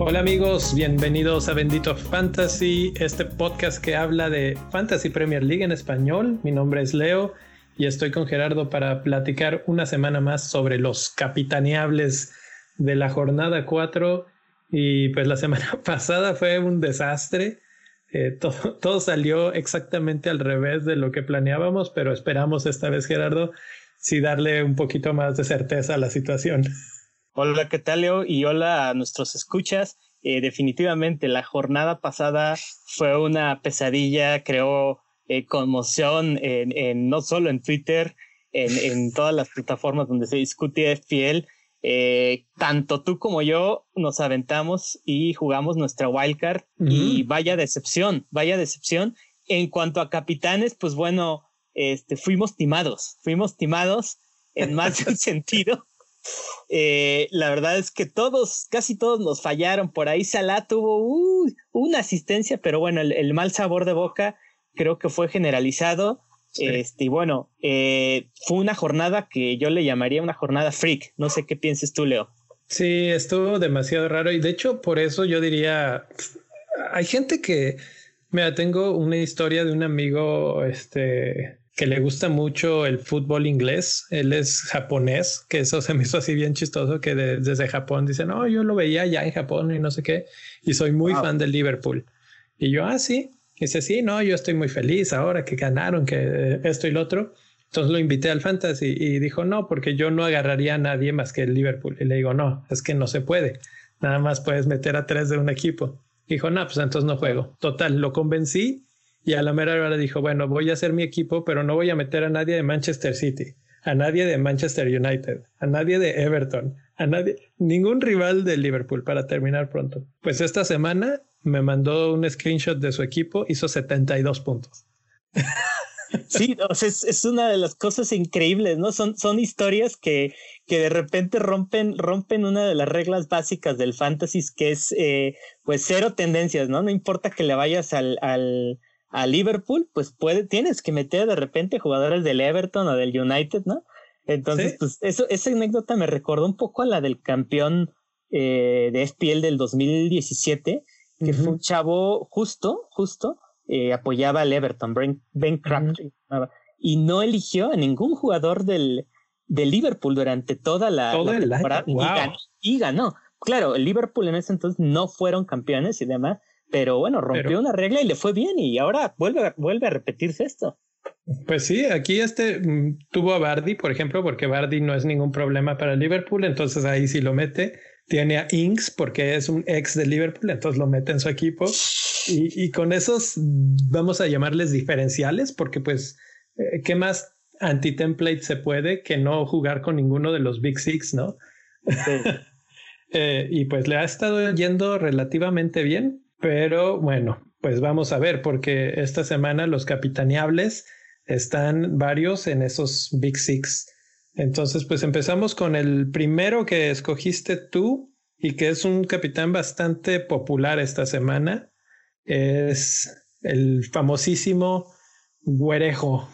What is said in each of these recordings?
Hola amigos, bienvenidos a Bendito Fantasy, este podcast que habla de Fantasy Premier League en español. Mi nombre es Leo y estoy con Gerardo para platicar una semana más sobre los capitaneables de la jornada 4. Y pues la semana pasada fue un desastre. Eh, todo, todo salió exactamente al revés de lo que planeábamos, pero esperamos esta vez, Gerardo, sí darle un poquito más de certeza a la situación. Hola, ¿qué tal, Leo? Y hola a nuestros escuchas. Eh, definitivamente la jornada pasada fue una pesadilla, creó eh, conmoción en, no solo en Twitter, en, en, todas las plataformas donde se discute FPL. Eh, tanto tú como yo nos aventamos y jugamos nuestra wildcard y vaya decepción, vaya decepción. En cuanto a capitanes, pues bueno, este, fuimos timados, fuimos timados en más de un sentido. Eh, la verdad es que todos, casi todos nos fallaron. Por ahí Salah tuvo una asistencia, pero bueno, el, mal sabor de boca creo que fue generalizado. Este, y bueno, eh, fue una jornada que yo le llamaría una jornada freak. No sé qué pienses tú, Leo. Sí, estuvo demasiado raro y de hecho por eso yo diría, hay gente que, mira, tengo una historia de un amigo, este, que le gusta mucho el fútbol inglés. Él es japonés, que eso se me hizo así bien chistoso que desde Japón dice, no, yo lo veía ya en Japón y no sé qué, y soy muy fan del Liverpool. Y yo, ah, sí. Dice, sí, no, yo estoy muy feliz ahora que ganaron, que esto y lo otro. Entonces lo invité al fantasy y dijo, no, porque yo no agarraría a nadie más que el Liverpool. Y le digo, no, es que no se puede. Nada más puedes meter a tres de un equipo. Dijo, no, pues entonces no juego. Total, lo convencí y a la mera hora dijo, bueno, voy a hacer mi equipo, pero no voy a meter a nadie de Manchester City, a nadie de Manchester United, a nadie de Everton, a nadie, ningún rival de Liverpool para terminar pronto. Pues esta semana me mandó un screenshot de su equipo, hizo 72 puntos. Sí, es, una de las cosas increíbles, ¿no? Son, son historias que, que de repente rompen, rompen una de las reglas básicas del fantasy, que es eh, pues cero tendencias, ¿no? No importa que le vayas al, al, a Liverpool, pues puede, tienes que meter de repente jugadores del Everton o del United, ¿no? Entonces, pues eso, esa anécdota me recordó un poco a la del campeón eh, de FPL del 2017, que fue un chavo justo, justo, eh, apoyaba al Everton, Ben, Crabtree, y no eligió a ningún jugador del, del Liverpool durante toda la, temporada y ganó. Claro, el Liverpool en ese entonces no fueron campeones y demás, pero bueno, rompió una regla y le fue bien y ahora vuelve, vuelve a repetirse esto. Pues sí, aquí este mm, tuvo a Bardi, por ejemplo, porque Bardi no es ningún problema para Liverpool, entonces ahí sí lo mete. Tiene a Inks porque es un ex de Liverpool, entonces lo mete en su equipo. Y, con esos vamos a llamarles diferenciales, porque pues, eh, ¿qué más anti-template se puede que no jugar con ninguno de los Big Six, no? Eh, y pues le ha estado yendo relativamente bien. Pero bueno, pues vamos a ver, porque esta semana los capitaneables están varios en esos Big Six. Entonces, pues empezamos con el primero que escogiste tú y que es un capitán bastante popular esta semana. Es el famosísimo Güerejo.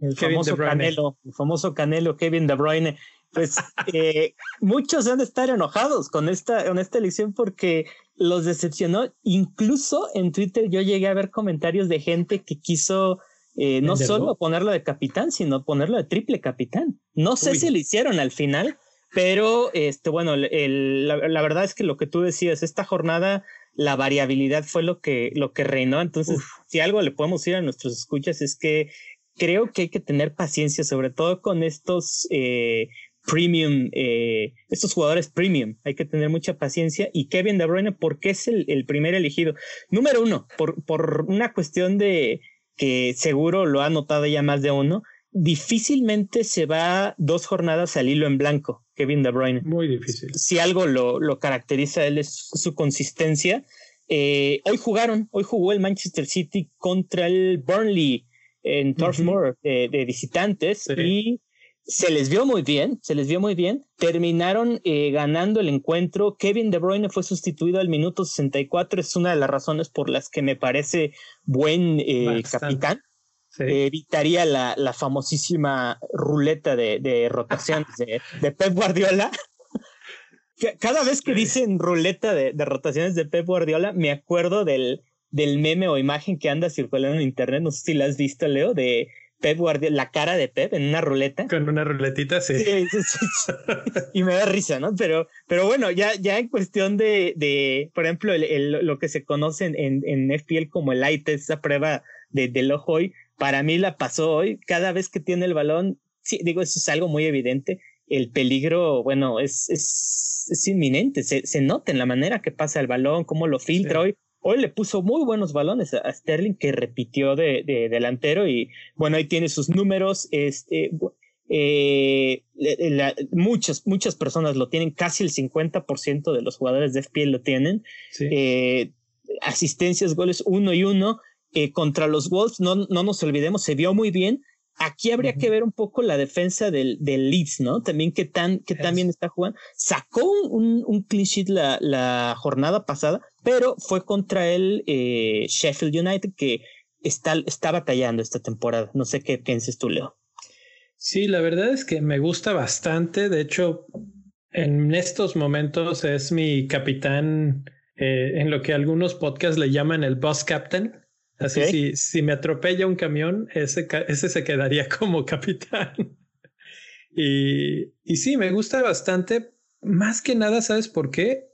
El famoso Canelo, el famoso Canelo Kevin De Bruyne. Pues eh, muchos han de estar enojados con esta, con esta elección porque los decepcionó. Incluso en Twitter yo llegué a ver comentarios de gente que quiso eh, no solo ponerlo de capitán, sino ponerlo de triple capitán. No sé si lo hicieron al final, pero este, bueno, la, verdad es que lo que tú decías, esta jornada, la variabilidad fue lo que, lo que reinó. Entonces, si algo le podemos ir a nuestros escuchas es que creo que hay que tener paciencia, sobre todo con estos eh, premium, eh, estos jugadores premium. Hay que tener mucha paciencia. Y Kevin De Bruyne, ¿por qué es el, primer elegido? Número uno, por, por una cuestión de que seguro lo ha notado ya más de uno, difícilmente se va dos jornadas al hilo en blanco, Kevin De Bruyne. Muy difícil. Si algo lo, lo caracteriza él es su consistencia. Eh, hoy jugaron, hoy jugó el Manchester City contra el Burnley en Turf Moor de, visitantes y se les vio muy bien, se les vio muy bien. Terminaron eh, ganando el encuentro. Kevin De Bruyne fue sustituido al minuto 64. Es una de las razones por las que me parece buen eh, capitán. evitaría la, la, famosísima ruleta de, de rotaciones de, de, Pep Guardiola. Cada vez que dicen ruleta de, de, rotaciones de Pep Guardiola, me acuerdo del, del meme o imagen que anda circulando en internet. No sé si la has visto, Leo, de Pep Guardiola, la cara de Pep en una ruleta. Con una ruletita, sí. y me da risa, ¿no? Pero, pero bueno, ya, ya en cuestión de, de por ejemplo, el, lo que se conoce en, en FPL como el eye esa prueba de, del ojo hoy, para mí la pasó hoy. Cada vez que tiene el balón, sí, digo, eso es algo muy evidente. El peligro, bueno, es, es, es inminente. Se, se nota en la manera que pasa el balón, cómo lo filtra hoy hoy le puso muy buenos balones a Sterling que repitió de, delantero y bueno, ahí tiene sus números. Este, eh, muchas, muchas personas lo tienen, casi el 50% de los jugadores de FPL lo tienen. Eh, asistencias, goles uno y uno. Eh, contra los Wolves, no, no nos olvidemos, se vio muy bien. Aquí habría que ver un poco la defensa del, del Leeds, ¿no? También qué tan, qué tan bien está jugando. Sacó un, un clean sheet la, la, jornada pasada, pero fue contra el eh, Sheffield United que está, está batallando esta temporada. No sé qué pienses tú, Leo. Sí, la verdad es que me gusta bastante. De hecho, en estos momentos es mi capitán eh, en lo que algunos podcasts le llaman el bus captain. Así, si, si me atropella un camión, ese, ese se quedaría como capitán. y, y sí, me gusta bastante. Más que nada, ¿sabes por qué?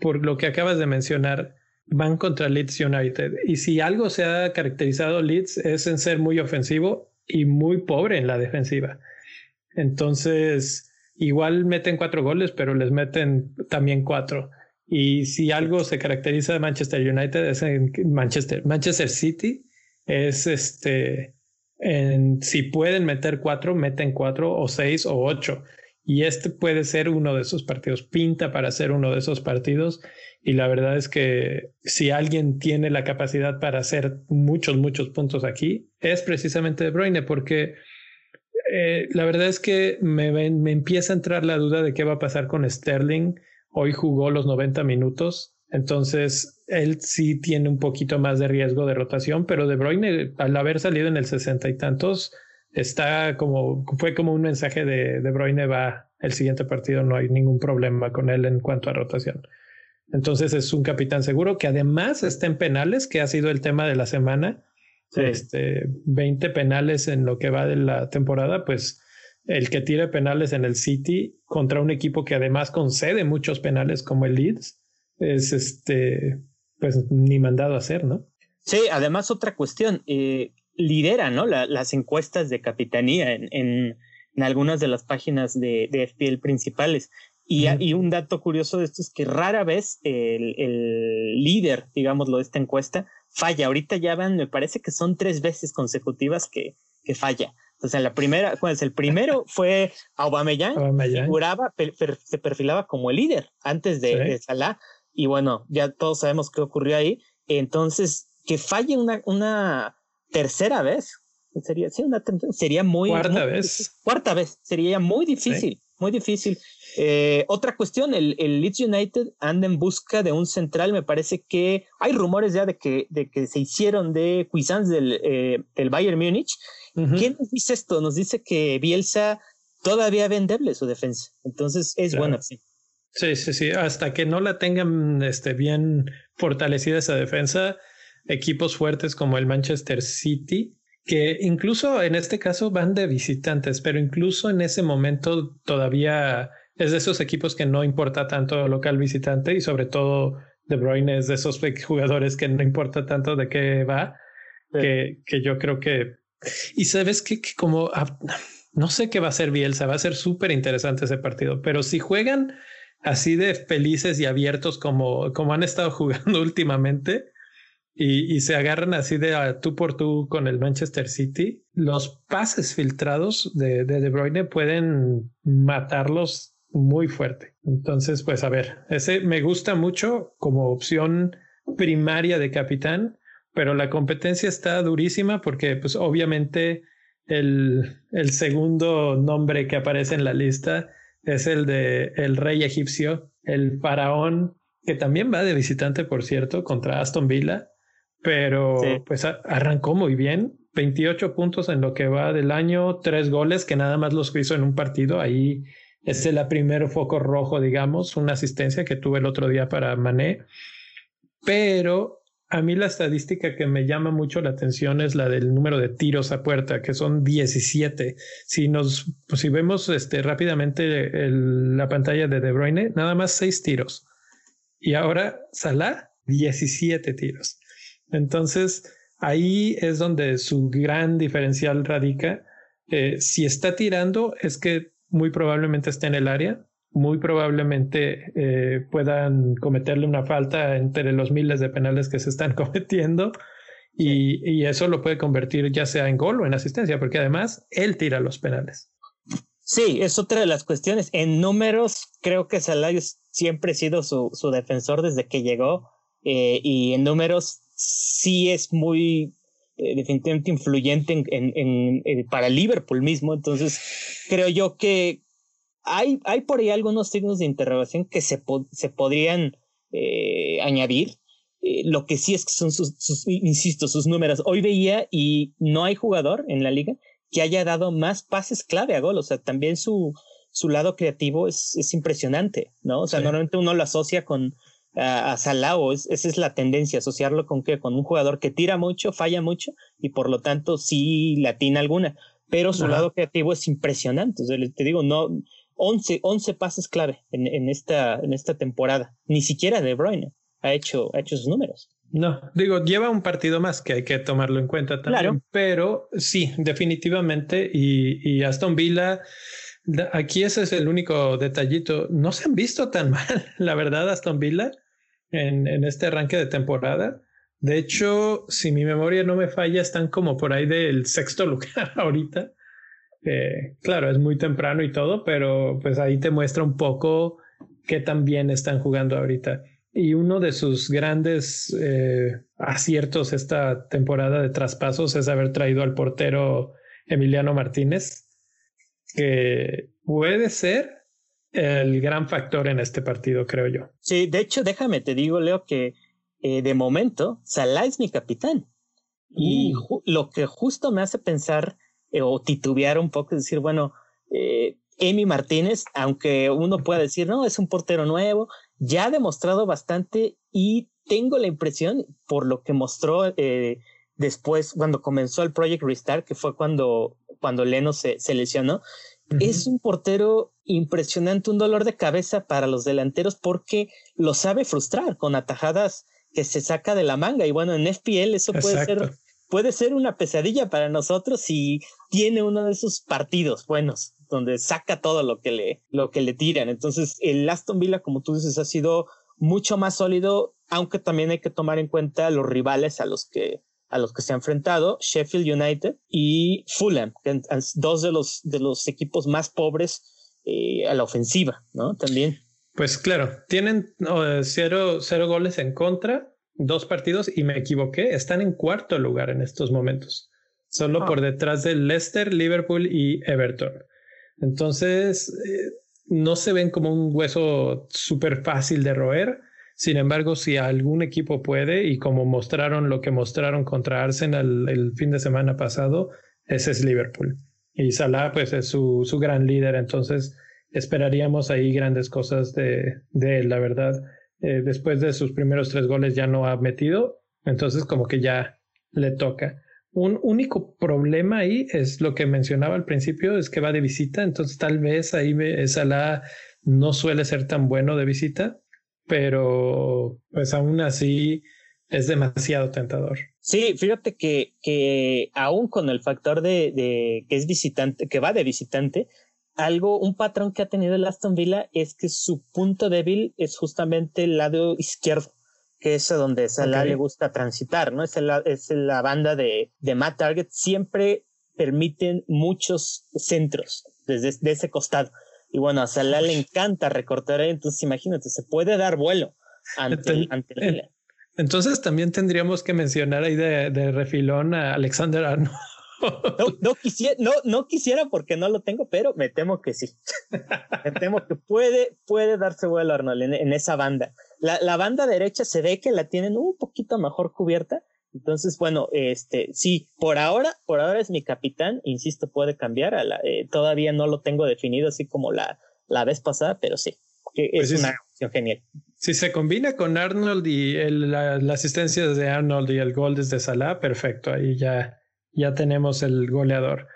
Por lo que acabas de mencionar, van contra Leeds United. Y si algo se ha caracterizado Leeds es en ser muy ofensivo y muy pobre en la defensiva. Entonces, igual meten cuatro goles, pero les meten también cuatro. Y si algo se caracteriza de Manchester United es en Manchester, Manchester City es este, en, si pueden meter cuatro, meten cuatro o seis o ocho. Y este puede ser uno de esos partidos, pinta para ser uno de esos partidos. Y la verdad es que si alguien tiene la capacidad para hacer muchos, muchos puntos aquí, es precisamente De Bruyne, porque eh, la verdad es que me, me empieza a entrar la duda de qué va a pasar con Sterling Hoy jugó los 90 minutos, entonces él sí tiene un poquito más de riesgo de rotación, pero De Bruyne, al haber salido en el sesenta y tantos, está como, fue como un mensaje de De Bruyne va el siguiente partido, no hay ningún problema con él en cuanto a rotación. Entonces es un capitán seguro que además está en penales, que ha sido el tema de la semana. Este, 20 penales en lo que va de la temporada, pues el que tire penales en el City contra un equipo que además concede muchos penales como el Leeds es este pues ni mandado a hacer, ¿no? Sí, además otra cuestión, eh, lidera, ¿no? las encuestas de capitanía en, en, algunas de las páginas de, de FPL principales. Y, y, un dato curioso de esto es que rara vez el, el líder, digámoslo, de esta encuesta falla. Ahorita ya van, me parece que son tres veces consecutivas que, que falla. O sea, la primera, pues el primero fue Aubameyang, Aubameyang. Figuraba, se perfilaba como el líder antes de, Salah, y bueno, ya todos sabemos qué ocurrió ahí. Entonces, que falle una, una tercera vez, sería, sí, una sería muy... Cuarta vez. Cuarta vez, sería muy difícil, muy difícil. Eh, otra cuestión, el, el, Leeds United anda en busca de un central. Me parece que hay rumores ya de que, de que se hicieron de Cuisance del, eh, del Bayern Múnich. ¿Quién nos dice esto? Nos dice que Bielsa todavía vendeble su defensa. Entonces es bueno sí. Sí, sí, sí. Hasta que no la tengan este, bien fortalecida esa defensa, equipos fuertes como el Manchester City, que incluso en este caso van de visitantes, pero incluso en ese momento todavía es de esos equipos que no importa tanto local visitante y sobre todo De Bruyne es de esos jugadores que no importa tanto de qué va, que, que yo creo que... Y sabes que, como no sé qué va a ser Bielsa, va a ser súper interesante ese partido, pero si juegan así de felices y abiertos como, como han estado jugando últimamente, y, se agarran así de tú por tú con el Manchester City, los pases filtrados de, de De Bruyne pueden matarlos muy fuerte. Entonces, pues a ver, ese me gusta mucho como opción primaria de capitán, pero la competencia está durísima porque pues obviamente el, el segundo nombre que aparece en la lista es el de el rey egipcio, el faraón, que también va de visitante, por cierto, contra Aston Villa, pero pues arrancó muy bien, 28 puntos en lo que va del año, tres goles que nada más los hizo en un partido, ahí es el primer foco rojo, digamos, una asistencia que tuve el otro día para Mané, pero a mí la estadística que me llama mucho la atención es la del número de tiros a puerta, que son 17. Si nos, pues, si vemos este, rápidamente la pantalla de De Bruyne, nada más seis tiros. Y ahora Salah, 17 tiros. Entonces, ahí es donde su gran diferencial radica. Eh, si está tirando, es que muy probablemente esté en el área muy probablemente eh, puedan cometerle una falta entre los miles de penales que se están cometiendo y, y, eso lo puede convertir ya sea en gol o en asistencia, porque además él tira los penales. Sí, es otra de las cuestiones. En números, creo que Salayos siempre ha sido su, su defensor desde que llegó eh, y en números sí es muy eh, definitivamente influyente en, en, en, para Liverpool mismo. Entonces, creo yo que hay, hay por ahí algunos signos de interrogación que se, se podrían eh, añadir. Eh, lo que sí es que son sus, insisto, sus números. Hoy veía y no hay jugador en la liga que haya dado más pases clave a gol. O sea, también su, su lado creativo es, es impresionante, ¿no? O sea, normalmente uno lo asocia con a, a Salah, o esa es la tendencia, asociarlo con que con un jugador que tira mucho, falla mucho y por lo tanto sí latina alguna. Pero su lado creativo es impresionante. O sea, te digo, no, 11, 11 pases clave en, en, esta, en esta temporada. Ni siquiera De Bruyne ha hecho, ha hecho sus números. No, digo, lleva un partido más que hay que tomarlo en cuenta también. Claro. Pero sí, definitivamente. Y, y Aston Villa, aquí ese es el único detallito. No se han visto tan mal, la verdad, Aston Villa, en, este arranque de temporada. De hecho, si mi memoria no me falla, están como por ahí del sexto lugar ahorita claro, es muy temprano y todo, pero pues ahí te muestra un poco qué tan bien están jugando ahorita. Y uno de sus grandes eh, aciertos esta temporada de traspasos es haber traído al portero Emiliano Martínez, que puede ser el gran factor en este partido, creo yo. Sí, de hecho, déjame, te digo, Leo, que eh, de momento Salah es mi capitán. Y uh. lo que justo me hace pensar eh, o titubear un poco, decir, bueno, eh, Emi Martínez, aunque uno pueda decir, no, es un portero nuevo, ya ha demostrado bastante y tengo la impresión, por lo que mostró eh, después, cuando comenzó el Project Restart, que fue cuando, cuando Leno se, se lesionó, es un portero impresionante, un dolor de cabeza para los delanteros porque lo sabe frustrar con atajadas que se saca de la manga. Y bueno, en FPL eso puede ser puede ser una pesadilla para nosotros si tiene uno de esos partidos buenos donde saca todo lo que le, lo que le tiran. Entonces, el Aston Villa, como tú dices, ha sido mucho más sólido, aunque también hay que tomar en cuenta los rivales a los que a los que se ha enfrentado, Sheffield United y Fulham, dos de los, de los equipos más pobres eh, a la ofensiva, ¿no? También. Pues claro, tienen cero, cero goles en contra, dos partidos y me equivoqué. Están en cuarto lugar en estos momentos, solo ah. por detrás de Leicester, Liverpool y Everton. Entonces, eh, no se ven como un hueso súper fácil de roer. Sin embargo, si algún equipo puede, y como mostraron lo que mostraron contra Arsenal el fin de semana pasado, ese es Liverpool. Y Salah, pues, es su, su gran líder. Entonces, esperaríamos ahí grandes cosas de, de él, la verdad. Eh, después de sus primeros tres goles ya no ha metido, entonces como que ya le toca. Un único problema ahí es lo que mencionaba al principio, es que va de visita, entonces tal vez ahí Salah no suele ser tan bueno de visita, pero pues aún así es demasiado tentador. Sí, fíjate que, que aún con el factor de, de que es visitante, que va de visitante, algo, un patrón que ha tenido el Aston Villa es que su punto débil es justamente el lado izquierdo, que es a donde Salah le gusta transitar, ¿no? Es, es la banda de, de Matt Target, siempre permiten muchos centros desde ese costado. Y bueno, a Salah le encanta recortar ahí, entonces imagínate, se puede dar vuelo ante, ante el Entonces también tendríamos que mencionar ahí de, de refilón a Alexander Arnold. No, quisiera, no, no quisiera porque no lo tengo, pero me temo que sí. me temo que puede, puede darse vuelo Arnold en, esa banda. La, la, banda derecha se ve que la tienen un poquito mejor cubierta. Entonces, bueno, este, sí, por ahora, por ahora es mi capitán, insisto, puede cambiar. A la, eh, todavía no lo tengo definido así como la, la vez pasada, pero sí, es pues una opción genial. Si se combina con Arnold y la, la, asistencia de Arnold y el gol desde Salah, perfecto, ahí ya, ya tenemos el goleador.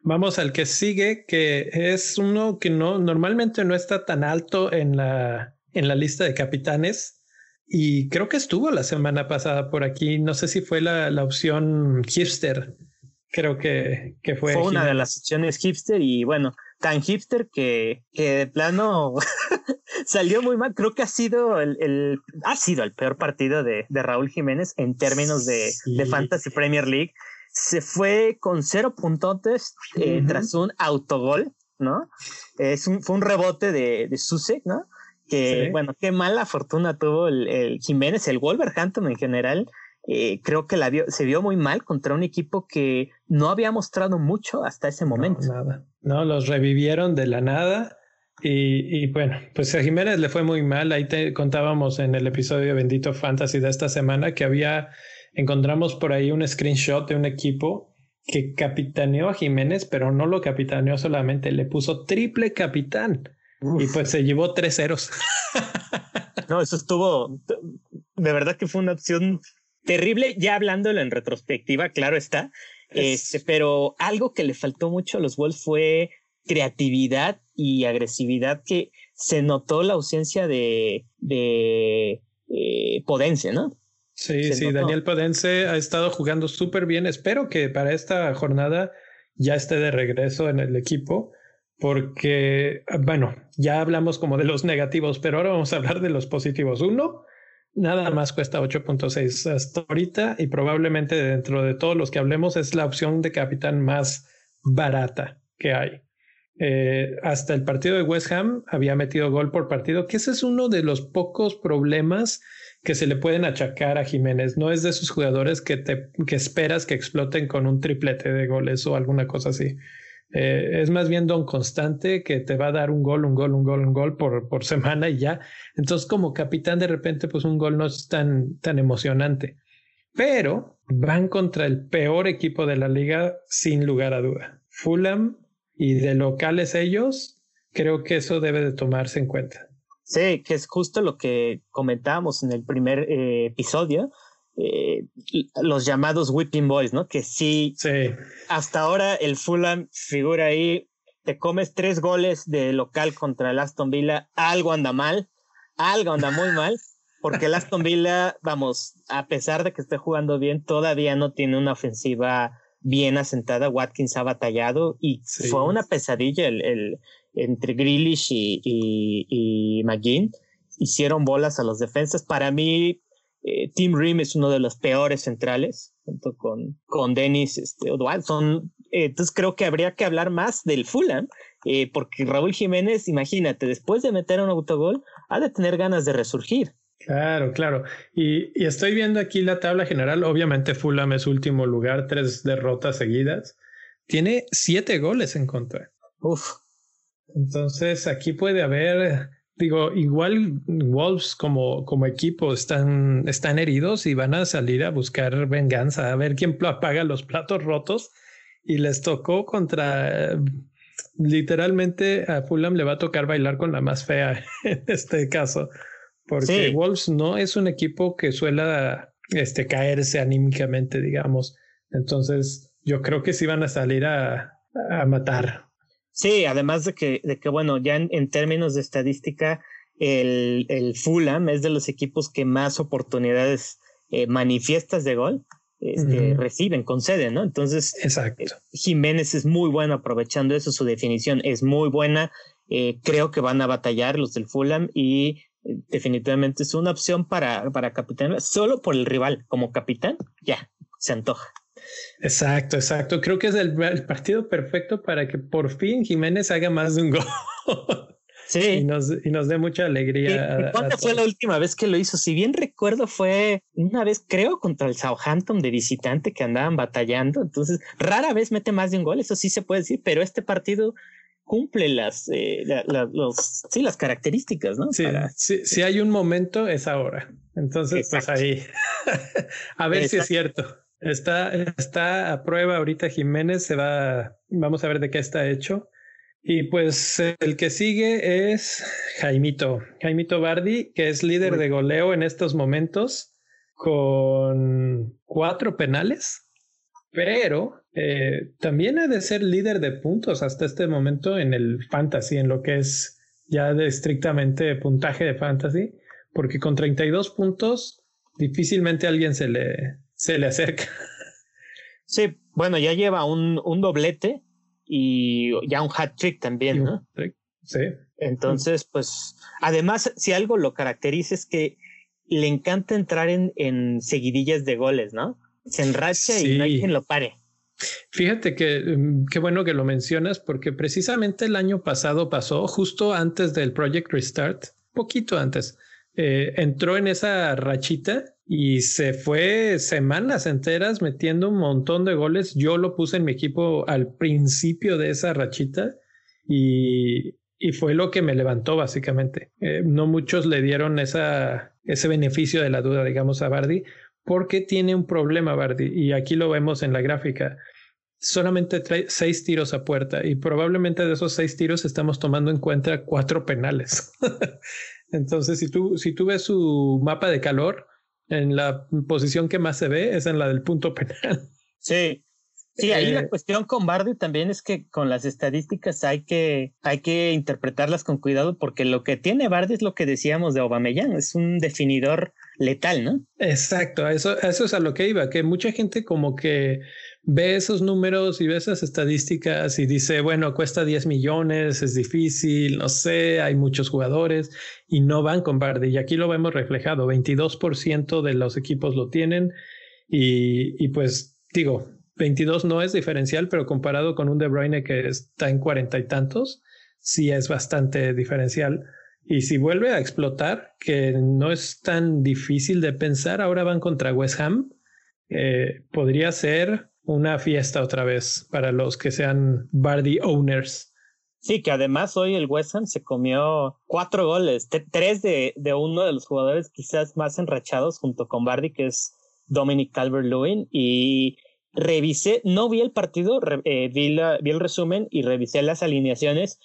Vamos al que sigue, que es uno que no normalmente no está tan alto en la, en la lista de capitanes. Y creo que estuvo la semana pasada por aquí. No sé si fue la, la opción hipster. Creo que, que fue. Fue una de las opciones hipster y bueno, tan hipster que, que de plano salió muy mal. Creo que ha sido el, el ha sido el peor partido de, de Raúl Jiménez en términos de, de Fantasy Premier League se fue con cero puntotes eh, tras un autogol, ¿no? Es un, fue un rebote de, de Susek, ¿no? Que, bueno, qué mala fortuna tuvo el, Jiménez, el Wolverhampton en general. Eh, creo que la vio, se vio muy mal contra un equipo que no había mostrado mucho hasta ese momento. No, nada. No, los revivieron de la nada. Y, y, bueno, pues a Jiménez le fue muy mal. Ahí te contábamos en el episodio Bendito Fantasy de esta semana que había encontramos por ahí un screenshot de un equipo que capitaneó a Jiménez, pero no lo capitaneó solamente, le puso triple capitán y pues se llevó tres ceros. no, eso estuvo, de verdad que fue una opción terrible, ya hablándolo en retrospectiva, claro está, este, pero algo que le faltó mucho a los Wolves fue creatividad y agresividad que se notó la ausencia de, de eh, Podencia, ¿no? Sí, sí, Daniel Padense ha estado jugando súper bien. Espero que para esta jornada ya esté de regreso en el equipo, porque, bueno, ya hablamos como de los negativos, pero ahora vamos a hablar de los positivos. Uno, nada más cuesta 8.6 hasta ahorita y probablemente dentro de todos los que hablemos es la opción de capitán más barata que hay. Eh, hasta el partido de West Ham había metido gol por partido, que ese es uno de los pocos problemas que se le pueden achacar a Jiménez. No es de esos jugadores que, te, que esperas que exploten con un triplete de goles o alguna cosa así. Eh, es más bien don constante que te va a dar un gol, un gol, un gol, un gol por, por semana y ya. Entonces, como capitán, de repente, pues un gol no es tan, tan emocionante. Pero van contra el peor equipo de la liga, sin lugar a duda. Fulham y de locales ellos, creo que eso debe de tomarse en cuenta. Sí, que es justo lo que comentábamos en el primer eh, episodio, eh, los llamados Whipping Boys, ¿no? Que sí, sí, hasta ahora el Fulham figura ahí, te comes tres goles de local contra el Aston Villa, algo anda mal, algo anda muy mal, porque el Aston Villa, vamos, a pesar de que esté jugando bien, todavía no tiene una ofensiva bien asentada, Watkins ha batallado y fue una pesadilla el, el, entre Grealish y, y, y McGinn. Hicieron bolas a los defensas. Para mí, eh, Tim Rim es uno de los peores centrales, junto con, con Dennis este, Son, eh, entonces creo que habría que hablar más del Fulham, eh, porque Raúl Jiménez, imagínate, después de meter un autogol, ha de tener ganas de resurgir. Claro, claro. Y, y, estoy viendo aquí la tabla general. Obviamente Fulham es último lugar, tres derrotas seguidas. Tiene siete goles en contra. Uf. Entonces aquí puede haber, digo, igual Wolves como, como equipo están, están heridos y van a salir a buscar venganza, a ver quién apaga los platos rotos. Y les tocó contra, literalmente a Fulham le va a tocar bailar con la más fea en este caso, porque Wolves no es un equipo que suela este, caerse anímicamente, digamos. Entonces yo creo que sí van a salir a, a matar. Sí, además de que, de que bueno, ya en, términos de estadística, el, el, Fulham es de los equipos que más oportunidades eh, manifiestas de gol este, reciben, conceden, ¿no? Entonces, Exacto. Eh, Jiménez es muy bueno aprovechando eso, su definición es muy buena. Eh, creo que van a batallar los del Fulham y definitivamente es una opción para, para capitán, solo por el rival como capitán, ya, se antoja. Exacto, exacto. Creo que es el, partido perfecto para que por fin Jiménez haga más de un gol. Sí. Y nos, y nos dé mucha alegría. ¿Cuándo fue la última vez que lo hizo? Si bien recuerdo, fue una vez, creo, contra el Southampton de visitante que andaban batallando. Entonces, rara vez mete más de un gol, eso sí se puede decir, pero este partido cumple las, eh, los, sí, las características, ¿no? Sí, si hay un momento, es ahora. Entonces, pues ahí, a ver si es cierto. Está, está a prueba ahorita Jiménez, se va, vamos a ver de qué está hecho. Y pues el que sigue es Jaimito, Jaimito Bardi, que es líder de goleo en estos momentos con cuatro penales, pero eh, también ha de ser líder de puntos hasta este momento en el fantasy, en lo que es ya de estrictamente puntaje de fantasy, porque con 32 puntos difícilmente alguien se le, se le acerca. Sí, bueno, ya lleva un, un doblete y ya un hat trick también, ¿no? Sí. Entonces, pues, además, si algo lo caracteriza es que le encanta entrar en, en seguidillas de goles, ¿no? Se enracha y no hay quien lo pare. Fíjate que mm, qué bueno que lo mencionas porque precisamente el año pasado pasó justo antes del Project Restart, poquito antes, eh, entró en esa rachita y se fue semanas enteras metiendo un montón de goles. Yo lo puse en mi equipo al principio de esa rachita y, y fue lo que me levantó básicamente. Eh, no muchos le dieron esa, ese beneficio de la duda, digamos, a Bardi, porque tiene un problema Bardi y aquí lo vemos en la gráfica. Solamente seis tiros a puerta y probablemente de esos seis tiros estamos tomando en cuenta cuatro penales. Entonces, si tú, si tú ves su mapa de calor, en la posición que más se ve es en la del punto penal. Sí, Sí, ahí la eh, cuestión con Bardi también es que con las estadísticas hay que, hay que interpretarlas con cuidado porque lo que tiene Bardi es lo que decíamos de Aubameyang, es un definidor letal, ¿no? Exacto, eso, eso es a lo que iba, que mucha gente como que ve esos números y ve esas estadísticas y dice, bueno, cuesta 10 millones, es difícil, no sé, hay muchos jugadores y no van con Bardi. Y aquí lo vemos reflejado, 22% de los equipos lo tienen y, y pues digo, 22 no es diferencial, pero comparado con un De Bruyne que está en cuarenta y tantos, sí es bastante diferencial. Y si vuelve a explotar, que no es tan difícil de pensar, ahora van contra West Ham, eh, podría ser una fiesta otra vez para los que sean Bardi owners. Sí, que además hoy el West Ham se comió cuatro goles, tres de, uno de los jugadores quizás más enrachados junto con Bardi, que es Dominic Calvert-Lewin, y revisé, no vi el partido, eh, vi, vi el resumen y revisé las alineaciones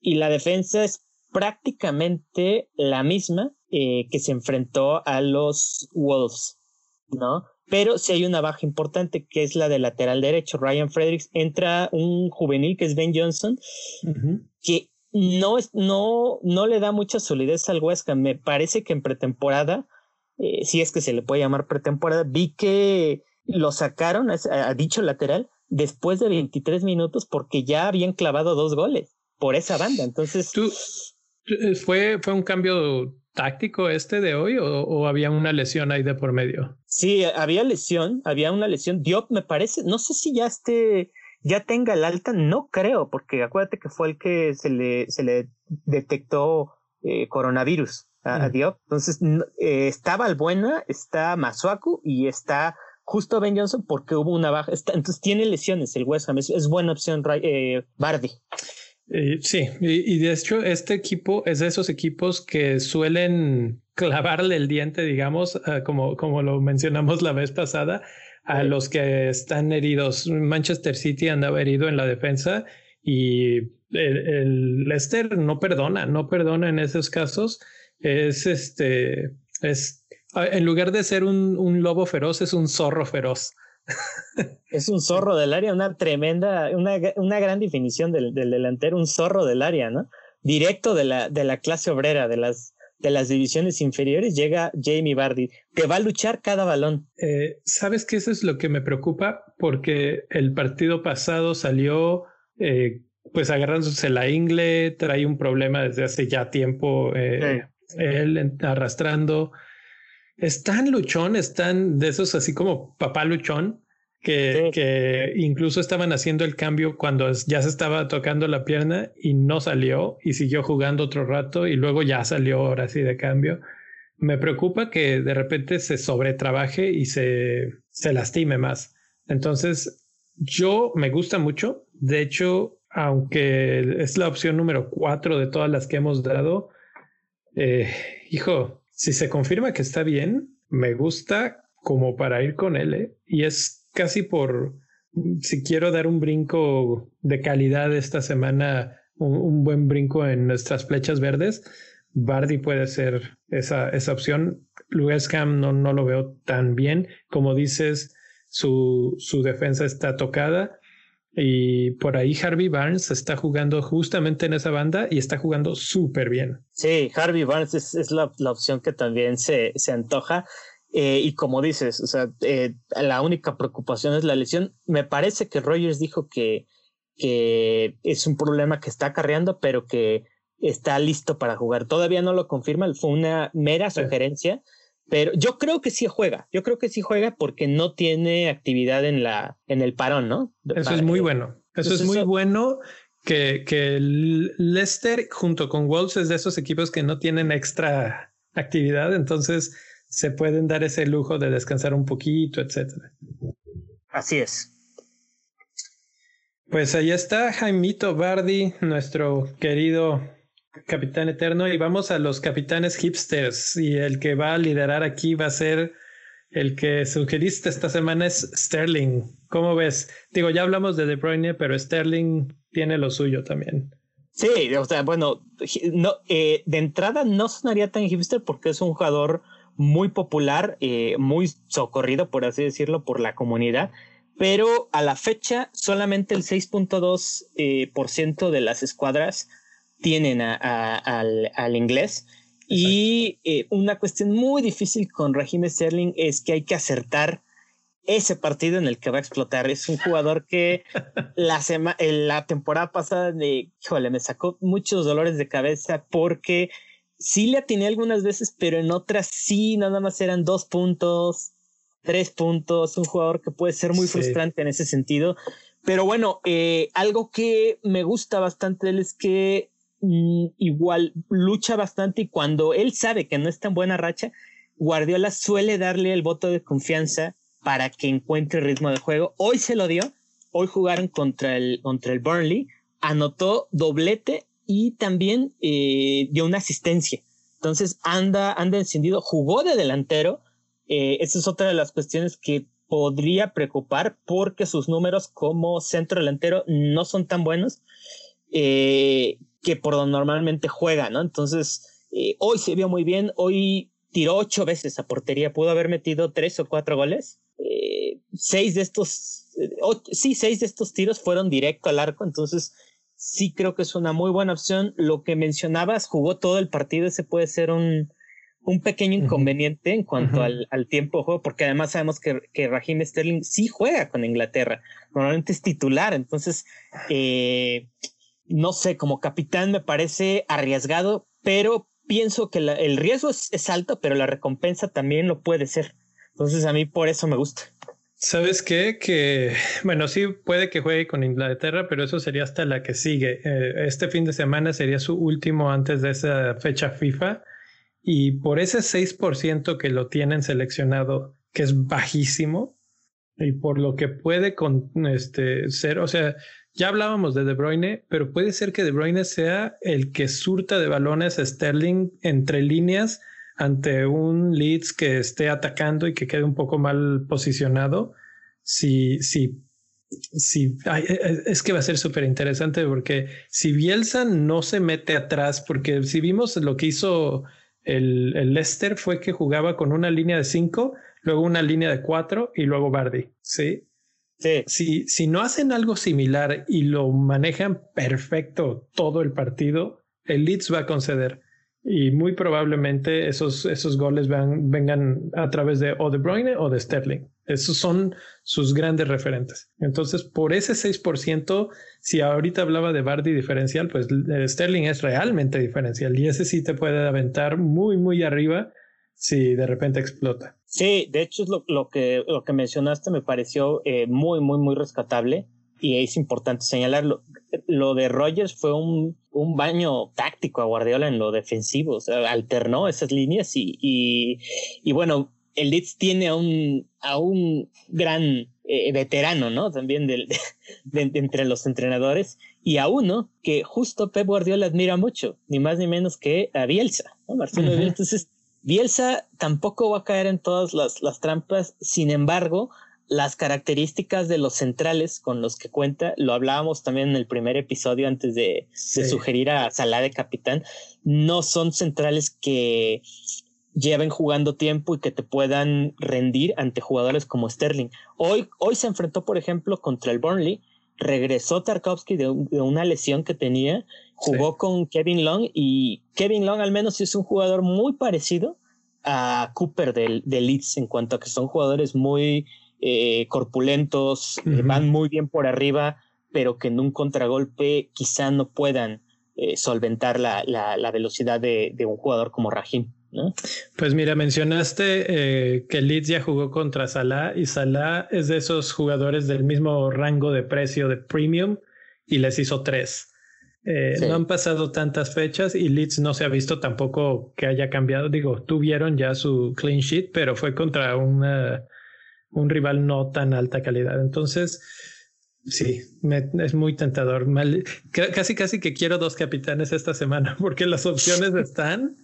y la defensa es prácticamente la misma eh, que se enfrentó a los Wolves, ¿no? Pero sí hay una baja importante que es la de lateral derecho. Ryan Fredericks entra un juvenil que es Ben Johnson, que no, es, no, no le da mucha solidez al West Ham. Me parece que en pretemporada, eh, si es que se le puede llamar pretemporada, vi que lo sacaron a, dicho lateral después de 23 minutos porque ya habían clavado dos goles por esa banda. Entonces, ¿Tú, eh, fue, fue un cambio táctico este de hoy o, había una lesión ahí de por medio? Sí, había lesión, había una lesión. Diop me parece, no sé si ya esté, ya tenga el alta, no creo, porque acuérdate que fue el que se le, se le detectó eh, coronavirus a, mm. Diop. Entonces, eh, está Valbuena, está Masuaku y está justo Ben Johnson porque hubo una baja. entonces tiene lesiones el West Ham. Es, buena opción eh, Bardi. Eh, sí, y, de hecho este equipo es de esos equipos que suelen clavarle el diente, digamos, como, como lo mencionamos la vez pasada, a los que están heridos. Manchester City andaba herido en la defensa y el, el Leicester no perdona, no perdona en esos casos. Es este, es en lugar de ser un, un lobo feroz, es un zorro feroz. Es un zorro del área, una tremenda, una, una gran definición del, del, delantero, un zorro del área, ¿no? Directo de la, de la clase obrera, de las, de las divisiones inferiores, llega Jamie Bardi, que va a luchar cada balón. Eh, ¿Sabes qué? Eso es lo que me preocupa, porque el partido pasado salió eh, pues agarrándose la ingle, trae un problema desde hace ya tiempo, eh, él arrastrando es tan luchón, es tan de esos así como papá luchón, que, que, incluso estaban haciendo el cambio cuando ya se estaba tocando la pierna y no salió y siguió jugando otro rato y luego ya salió ahora sí de cambio. Me preocupa que de repente se sobretrabaje y se, se lastime más. Entonces, yo me gusta mucho. De hecho, aunque es la opción número cuatro de todas las que hemos dado, eh, hijo, si se confirma que está bien, me gusta como para ir con él. ¿eh? Y es casi por, si quiero dar un brinco de calidad esta semana, un, buen brinco en nuestras flechas verdes, Bardi puede ser esa, esa opción. Luescam no, no lo veo tan bien. Como dices, su, su defensa está tocada. Y por ahí Harvey Barnes está jugando justamente en esa banda y está jugando súper bien. Sí, Harvey Barnes es, es la, la, opción que también se, se antoja. Eh, y como dices, o sea, eh, la única preocupación es la lesión. Me parece que Rogers dijo que, que es un problema que está acarreando, pero que está listo para jugar. Todavía no lo confirma, fue una mera sugerencia, pero yo creo que sí juega. Yo creo que sí juega porque no tiene actividad en la en el parón, ¿no? Eso es muy bueno. Eso es muy bueno que, que Leicester junto con Wolves es de esos equipos que no tienen extra actividad, entonces se pueden dar ese lujo de descansar un poquito, etcétera. Así es. Pues ahí está Jaimito Bardi, nuestro querido capitán eterno, y vamos a los capitanes hipsters. Y el que va a liderar aquí va a ser el que sugeriste esta semana es Sterling. ¿Cómo ves? Digo, ya hablamos de De Bruyne, pero Sterling tiene lo suyo también. Sí, o sea, bueno, no, eh, de entrada no sonaría tan hipster porque es un jugador muy popular, eh, muy socorrido, por así decirlo, por la comunidad, pero a la fecha solamente el 6.2% eh, de las escuadras tienen al, inglés. Y eh, una cuestión muy difícil con Raheem Sterling es que hay que acertar ese partido en el que va a explotar. Es un jugador que la, la temporada pasada, de, híjole, me sacó muchos dolores de cabeza porque sí le atiné algunas veces, pero en otras sí, nada más eran dos puntos, tres puntos, un jugador que puede ser muy frustrante en ese sentido. Pero bueno, eh, algo que me gusta bastante él es que mm, igual lucha bastante y cuando él sabe que no está en buena racha, Guardiola suele darle el voto de confianza para que encuentre ritmo de juego. Hoy se lo dio, hoy jugaron contra el, contra el Burnley, anotó doblete y también eh, dio una asistencia. Entonces anda, anda encendido, jugó de delantero. Eh, esa es otra de las cuestiones que podría preocupar porque sus números como centro delantero no son tan buenos eh, que por donde normalmente juega, ¿no? Entonces, hoy se vio muy bien, hoy tiró ocho veces a portería, pudo haber metido tres o cuatro goles. seis de estos, sí, seis de estos tiros fueron directo al arco, entonces sí creo que es una muy buena opción. Lo que mencionabas, jugó todo el partido, ese puede ser un, un pequeño inconveniente en cuanto al, al, tiempo de juego, porque además sabemos que, que Raheem Sterling sí juega con Inglaterra, normalmente es titular, entonces, eh, no sé, como capitán me parece arriesgado, pero pienso que el riesgo es alto, pero la recompensa también lo puede ser. Entonces a mí por eso me gusta. ¿Sabes qué? Que, bueno, sí puede que juegue con Inglaterra, pero eso sería hasta la que sigue. Eh, este fin de semana sería su último antes de esa fecha FIFA. Y por ese 6% que lo tienen seleccionado, que es bajísimo, y por lo que puede con este ser, o sea, ya hablábamos de De Bruyne, pero puede ser que De Bruyne sea el que surta de balones a Sterling entre líneas ante un Leeds que esté atacando y que quede un poco mal posicionado, si, si, si e, e, es que va a ser súper interesante porque si Bielsa no se mete atrás, porque si vimos lo que hizo el, el Leicester fue que jugaba con una línea de cinco, luego una línea de cuatro y luego Bardi, ¿sí? Si, no hacen algo similar y lo manejan perfecto todo el partido, el Leeds va a conceder y muy probablemente esos, esos goles van, vengan a través de o o de Sterling. Esos son sus grandes referentes. Entonces, por ese 6%, si ahorita hablaba de Bardi diferencial, pues Sterling es realmente diferencial y ese sí te puede aventar muy, muy arriba si de repente explota. Sí, de hecho es lo, lo que, lo que mencionaste me pareció eh, muy, muy, muy rescatable y es importante señalarlo. Lo de Rogers fue un, un baño táctico a Guardiola en lo defensivo, o sea, alternó esas líneas y, y, y bueno, el Leeds tiene a un, a un gran eh, veterano, ¿no? También de, de, entre los entrenadores y a uno que justo Pep Guardiola admira mucho, ni más ni menos que a Bielsa, ¿no? Marcelo Bielsa. Entonces, Bielsa tampoco va a caer en todas las, las trampas, sin embargo, las características de los centrales con los que cuenta, lo hablábamos también en el primer episodio antes de, de sugerir a Salah de capitán, no son centrales que lleven jugando tiempo y que te puedan rendir ante jugadores como Sterling. Hoy, hoy se enfrentó, por ejemplo, contra el Burnley, regresó Tarkovsky de, una lesión que tenía, jugó con Kevin Long y Kevin Long al menos es un jugador muy parecido a Cooper del, Leeds en cuanto a que son jugadores muy eh, corpulentos, eh, van muy bien por arriba, pero que en un contragolpe quizá no puedan eh, solventar la, la, velocidad de, de, un jugador como Rahim. Pues mira, mencionaste eh, que Leeds ya jugó contra Salah y Salah es de esos jugadores del mismo rango de precio de premium y les hizo tres. Eh, no han pasado tantas fechas y Leeds no se ha visto tampoco que haya cambiado. Digo, tuvieron ya su clean sheet, pero fue contra una, un rival no tan alta calidad. Entonces, sí, es muy tentador. casi, casi que quiero dos capitanes esta semana porque las opciones están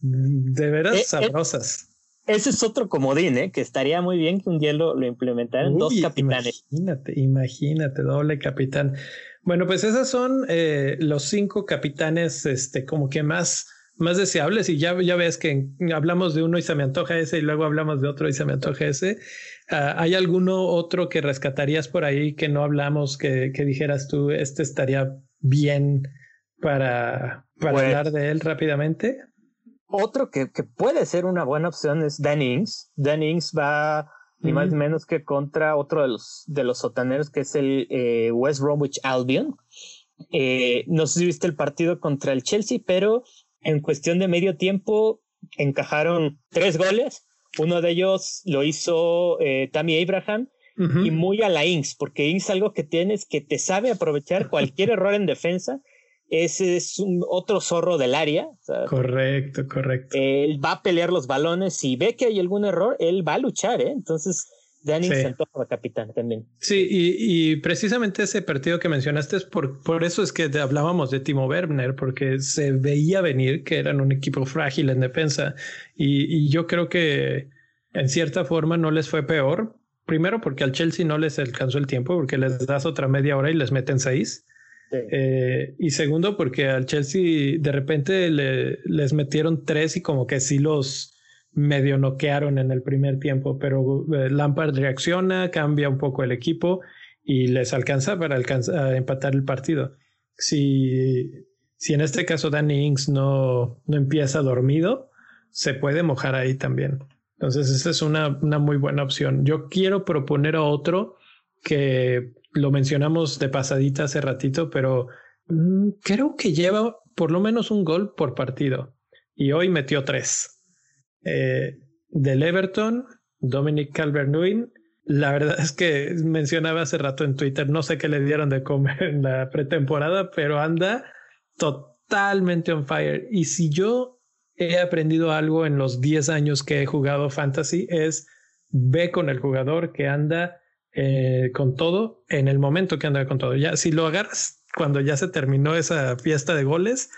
de veras eh, eh, sabrosas. ese es otro comodín, ¿eh? que estaría muy bien que un día lo, implementaran dos capitanes. Imagínate, imagínate, doble capitán. Bueno, pues esas son eh, los cinco capitanes, este, como que más, más deseables. Y ya, ya ves que hablamos de uno y se me antoja ese, y luego hablamos de otro y se me antoja ese. Ah, ¿Hay alguno otro que rescatarías por ahí que no hablamos, que, que dijeras tú, este estaría bien para, para pues hablar de él rápidamente? Otro que, que, puede ser una buena opción es Dan Ings. Dan Ings va ni más ni menos que contra otro de los, de los sotaneros que es el eh, West Bromwich Albion. Eh, no sé si viste el partido contra el Chelsea, pero en cuestión de medio tiempo encajaron tres goles. Uno de ellos lo hizo eh, Tammy Abraham y muy a la Ings, porque Ings algo que tiene es que te sabe aprovechar cualquier error en defensa ese es un otro zorro del área. correcto, correcto. Él va a pelear los balones y ve que hay algún error, él va a luchar, ¿eh? Entonces, Danny sí. se capitán también. Sí, y, precisamente ese partido que mencionaste es por, por eso es que hablábamos de Timo Werner, porque se veía venir que eran un equipo frágil en defensa. Y, y yo creo que en cierta forma no les fue peor. Primero porque al Chelsea no les alcanzó el tiempo, porque les das otra media hora y les meten seis. Eh, y segundo, porque al Chelsea de repente le, les metieron tres y como que sí los medio noquearon en el primer tiempo, pero eh, Lampard reacciona, cambia un poco el equipo y les alcanza para alcanzar, empatar el partido. Si, si en este caso Danny Ings no, no empieza dormido, se puede mojar ahí también. Entonces, esa es una, una muy buena opción. Yo quiero proponer a otro que lo mencionamos de pasadita hace ratito, pero mm, creo que lleva por lo menos un gol por partido y hoy metió tres. Eh, del Everton, Dominic Calvert-Lewin. La verdad es que mencionaba hace rato en Twitter, no sé qué le dieron de comer en la pretemporada, pero anda totalmente on fire. Y si yo he aprendido algo en los 10 años que he jugado fantasy es ve con el jugador que anda eh, con todo en el momento que anda con todo. Ya, si lo agarras cuando ya se terminó esa fiesta de goles,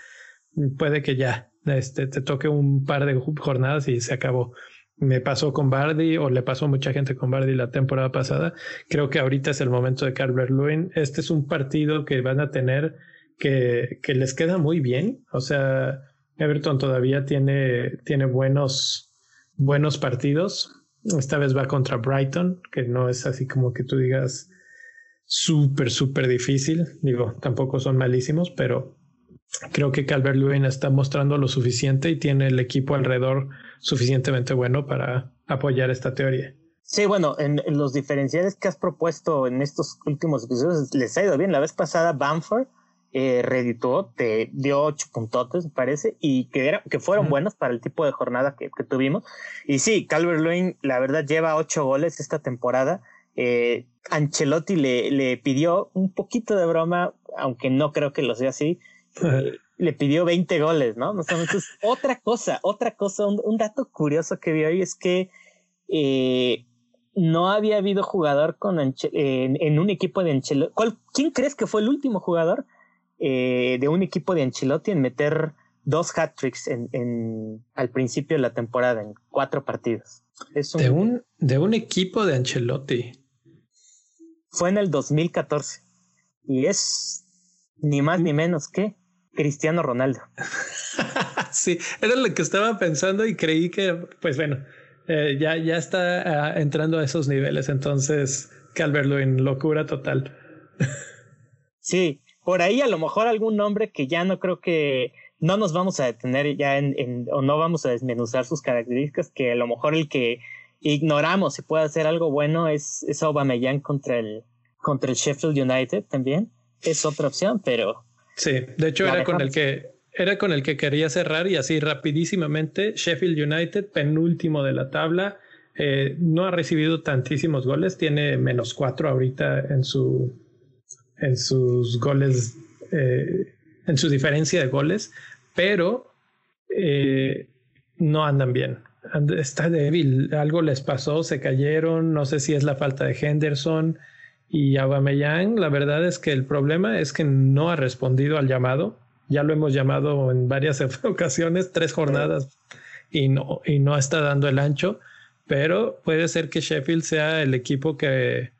puede que ya este, te toque un par de jornadas y se acabó. Me pasó con Bardi o le pasó mucha gente con Bardi la temporada pasada. Creo que ahorita es el momento de Calvert Lewin. Este es un partido que van a tener que, que les queda muy bien. O sea, Everton todavía tiene, tiene buenos, buenos partidos esta vez va contra Brighton, que no es así como que tú digas súper, súper difícil. Digo, tampoco son malísimos, pero creo que Calvert Lewin está mostrando lo suficiente y tiene el equipo alrededor suficientemente bueno para apoyar esta teoría. Sí, bueno, en, los diferenciales que has propuesto en estos últimos episodios les ha ido bien. La vez pasada, Bamford eh, redituó, te dio ocho puntotes, me parece, y que, que fueron buenos para el tipo de jornada que, tuvimos. Y sí, Calvert Lewin, la verdad, lleva ocho goles esta temporada. Eh, Ancelotti le, le pidió un poquito de broma, aunque no creo que lo sea así. Eh, le pidió 20 goles, ¿no? Entonces, otra cosa, otra cosa, un, dato curioso que vi hoy es que eh, no había habido jugador con en, un equipo de Ancelotti. ¿Quién crees que fue el último jugador eh, de un equipo de Ancelotti en meter dos hat-tricks en, al principio de la temporada, en cuatro partidos? de, un, de un equipo de Ancelotti. Fue en el 2014. Y es ni más ni menos que Cristiano Ronaldo. sí, era lo que estaba pensando y creí que, pues bueno, eh, ya, ya está ah, entrando a esos niveles. Entonces, Calverlo en locura total. sí, por ahí a lo mejor algún nombre que ya no creo que no nos vamos a detener ya en, o no vamos a desmenuzar sus características, que a lo mejor el que ignoramos si puede hacer algo bueno es, es Aubameyang contra el, contra el Sheffield United también. Es otra opción, pero Sí, de hecho era con el que era con el que quería cerrar y así rapidísimamente Sheffield United penúltimo de la tabla eh, no ha recibido tantísimos goles tiene menos cuatro ahorita en su en sus goles eh, en su diferencia de goles pero eh, no andan bien está débil algo les pasó se cayeron no sé si es la falta de Henderson y Aubameyang, la verdad es que el problema es que no ha respondido al llamado. Ya lo hemos llamado en varias ocasiones, tres jornadas, y no, y no está dando el ancho. Pero puede ser que Sheffield sea el equipo que,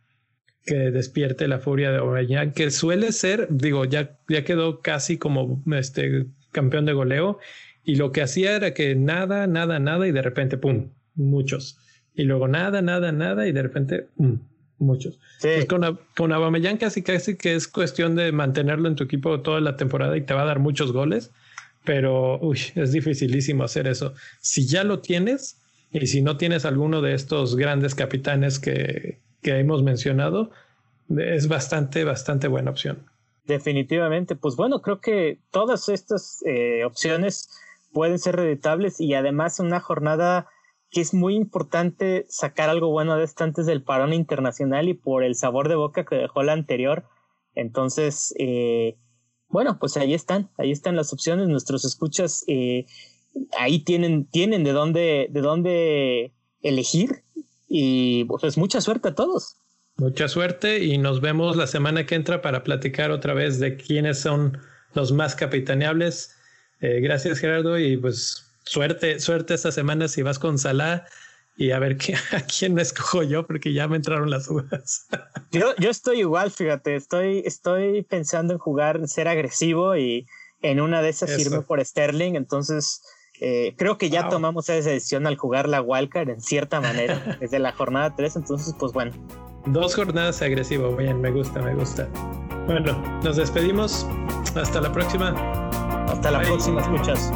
que despierte la furia de Aubameyang, que suele ser, digo, ya, ya quedó casi como este campeón de goleo. Y lo que hacía era que nada, nada, nada, y de repente, ¡pum! Muchos. Y luego nada, nada, nada, y de repente, ¡pum! muchos. Pues con, con Aubameyang casi casi que es cuestión de mantenerlo en tu equipo toda la temporada y te va a dar muchos goles, pero uy, es dificilísimo hacer eso. Si ya lo tienes y si no tienes alguno de estos grandes capitanes que, que hemos mencionado, es bastante, bastante buena opción. Definitivamente, pues bueno, creo que todas estas eh, opciones pueden ser reditables y además una jornada que es muy importante sacar algo bueno de esto antes del parón internacional y por el sabor de boca que dejó la anterior. Entonces, eh, bueno, pues ahí están, ahí están las opciones. Nuestros escuchas eh, ahí tienen, tienen de dónde, de dónde elegir y pues mucha suerte a todos. Mucha suerte y nos vemos la semana que entra para platicar otra vez de quiénes son los más capitaneables. Eh, gracias Gerardo y pues suerte, suerte esta semana si vas con Salah y a ver qué, a quién me escojo yo porque ya me entraron las dudas. Yo, yo estoy igual, fíjate, estoy, estoy pensando en jugar, ser agresivo y en una de esas irme por Sterling, entonces eh, creo que ya tomamos esa decisión al jugar la wildcard en cierta manera desde la jornada 3, entonces pues bueno. Dos jornadas agresivo, bien, me gusta, me gusta. Bueno, nos despedimos. Hasta la próxima. Hasta la próxima, escuchas.